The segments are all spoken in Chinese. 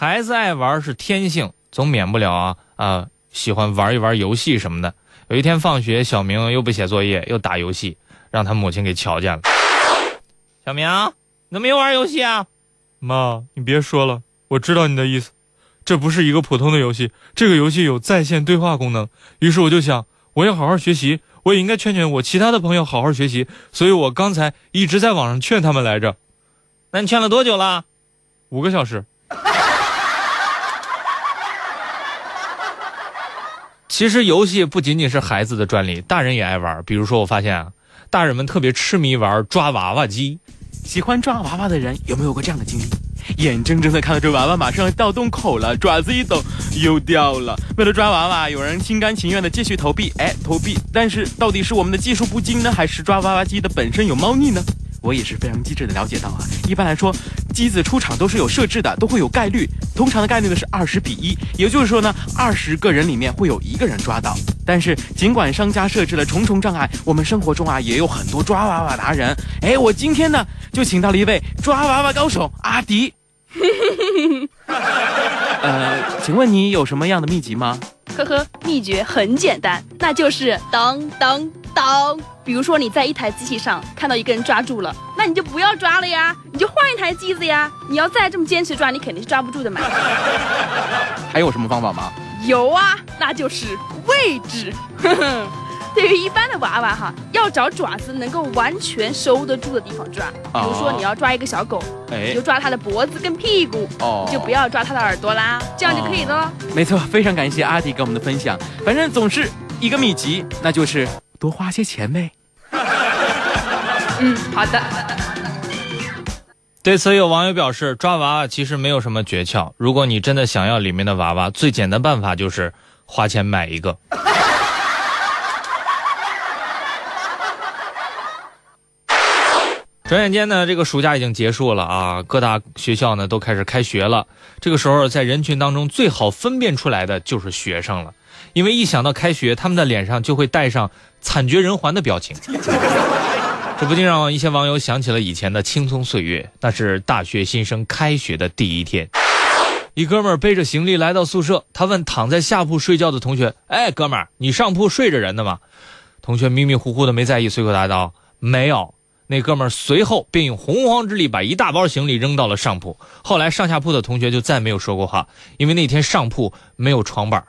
孩子爱玩是天性，总免不了啊啊，喜欢玩一玩游戏什么的。有一天放学，小明又不写作业，又打游戏，让他母亲给瞧见了。小明，你怎么又玩游戏啊？妈，你别说了，我知道你的意思。这不是一个普通的游戏，这个游戏有在线对话功能。于是我就想，我要好好学习，我也应该劝劝我其他的朋友好好学习。所以我刚才一直在网上劝他们来着。那你劝了多久了？五个小时。其实游戏不仅仅是孩子的专利，大人也爱玩。比如说，我发现啊，大人们特别痴迷玩抓娃娃机。喜欢抓娃娃的人有没有过这样的经历？眼睁睁的看到这娃娃马上要到洞口了，爪子一抖又掉了。为了抓娃娃，有人心甘情愿的继续投币，哎，投币。但是到底是我们的技术不精呢，还是抓娃娃机的本身有猫腻呢？我也是非常机智的了解到啊，一般来说，机子出厂都是有设置的，都会有概率。通常的概率呢是二十比一，也就是说呢，二十个人里面会有一个人抓到。但是尽管商家设置了重重障碍，我们生活中啊也有很多抓娃娃达人。哎，我今天呢就请到了一位抓娃娃高手阿迪。呃，请问你有什么样的秘籍吗？呵呵，秘诀很简单，那就是当当当。比如说你在一台机器上看到一个人抓住了，那你就不要抓了呀，你就换一台机子呀。你要再这么坚持抓，你肯定是抓不住的嘛。还有什么方法吗？有啊，那就是位置。呵呵。对于一般的娃娃哈，要找爪子能够完全收得住的地方抓。比如说你要抓一个小狗，你就抓它的脖子跟屁股，你就不要抓它的耳朵啦，这样就可以了。没错，非常感谢阿迪给我们的分享。反正总是一个秘籍，那就是多花些钱呗。嗯，好的。对此，有网友表示，抓娃娃其实没有什么诀窍。如果你真的想要里面的娃娃，最简单办法就是花钱买一个。转眼间呢，这个暑假已经结束了啊，各大学校呢都开始开学了。这个时候，在人群当中最好分辨出来的就是学生了，因为一想到开学，他们的脸上就会带上惨绝人寰的表情。这不禁让一些网友想起了以前的青葱岁月，那是大学新生开学的第一天。一哥们儿背着行李来到宿舍，他问躺在下铺睡觉的同学：“哎，哥们儿，你上铺睡着人呢吗？”同学迷迷糊糊的没在意，随口答道：“没有。”那哥们儿随后便用洪荒之力把一大包行李扔到了上铺。后来上下铺的同学就再没有说过话，因为那天上铺没有床板。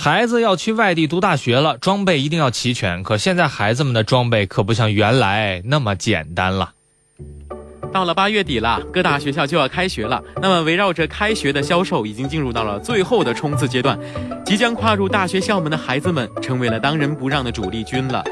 孩子要去外地读大学了，装备一定要齐全。可现在孩子们的装备可不像原来那么简单了。到了八月底了，各大学校就要开学了。那么围绕着开学的销售，已经进入到了最后的冲刺阶段。即将跨入大学校门的孩子们，成为了当仁不让的主力军了。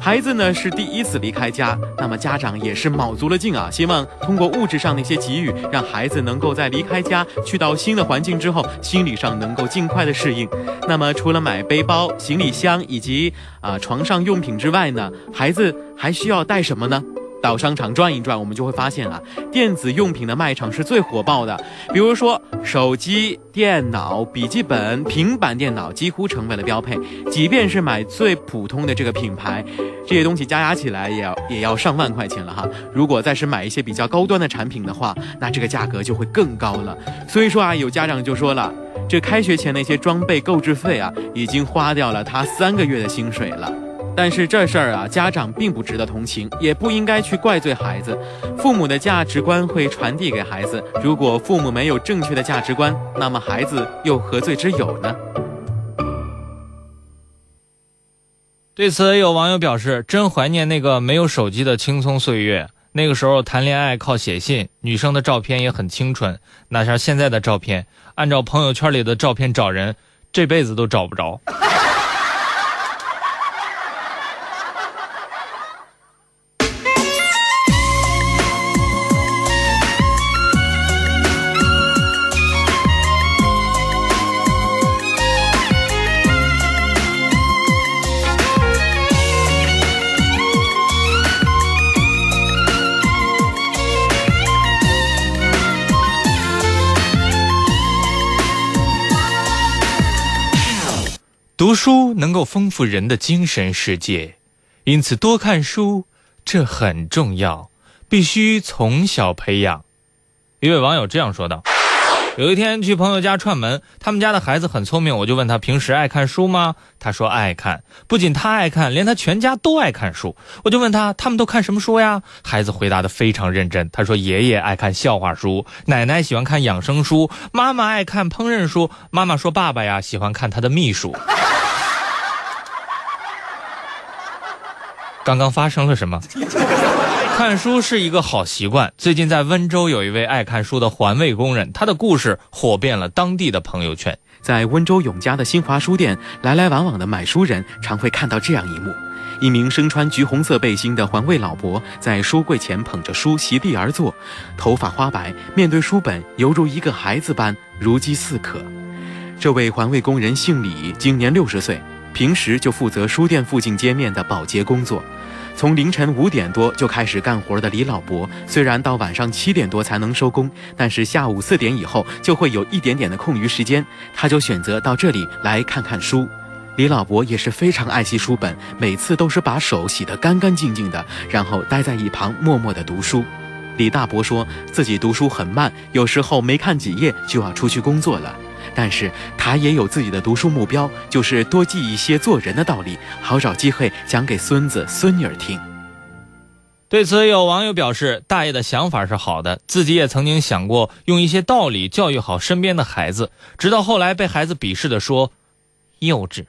孩子呢是第一次离开家，那么家长也是卯足了劲啊，希望通过物质上的一些给予，让孩子能够在离开家去到新的环境之后，心理上能够尽快的适应。那么除了买背包、行李箱以及啊床上用品之外呢，孩子还需要带什么呢？到商场转一转，我们就会发现啊，电子用品的卖场是最火爆的。比如说手机、电脑、笔记本、平板电脑，几乎成为了标配。即便是买最普通的这个品牌，这些东西加加起来也要也要上万块钱了哈。如果再是买一些比较高端的产品的话，那这个价格就会更高了。所以说啊，有家长就说了，这开学前那些装备购置费啊，已经花掉了他三个月的薪水了。但是这事儿啊，家长并不值得同情，也不应该去怪罪孩子。父母的价值观会传递给孩子，如果父母没有正确的价值观，那么孩子又何罪之有呢？对此，有网友表示：“真怀念那个没有手机的青葱岁月，那个时候谈恋爱靠写信，女生的照片也很清纯。哪像现在的照片，按照朋友圈里的照片找人，这辈子都找不着。”读书能够丰富人的精神世界，因此多看书这很重要。必须从小培养。一位网友这样说道。有一天去朋友家串门，他们家的孩子很聪明，我就问他平时爱看书吗？他说爱看，不仅他爱看，连他全家都爱看书。我就问他他们都看什么书呀？孩子回答的非常认真，他说爷爷爱看笑话书，奶奶喜欢看养生书，妈妈爱看烹饪书。妈妈说爸爸呀喜欢看他的秘书。刚刚发生了什么？看书是一个好习惯。最近在温州有一位爱看书的环卫工人，他的故事火遍了当地的朋友圈。在温州永嘉的新华书店，来来往往的买书人常会看到这样一幕：一名身穿橘红色背心的环卫老伯在书柜前捧着书席地而坐，头发花白，面对书本犹如一个孩子般如饥似渴。这位环卫工人姓李，今年六十岁，平时就负责书店附近街面的保洁工作。从凌晨五点多就开始干活的李老伯，虽然到晚上七点多才能收工，但是下午四点以后就会有一点点的空余时间，他就选择到这里来看看书。李老伯也是非常爱惜书本，每次都是把手洗得干干净净的，然后待在一旁默默地读书。李大伯说自己读书很慢，有时候没看几页就要出去工作了。但是他也有自己的读书目标，就是多记一些做人的道理，好找机会讲给孙子孙女儿听。对此，有网友表示，大爷的想法是好的，自己也曾经想过用一些道理教育好身边的孩子，直到后来被孩子鄙视的说幼稚。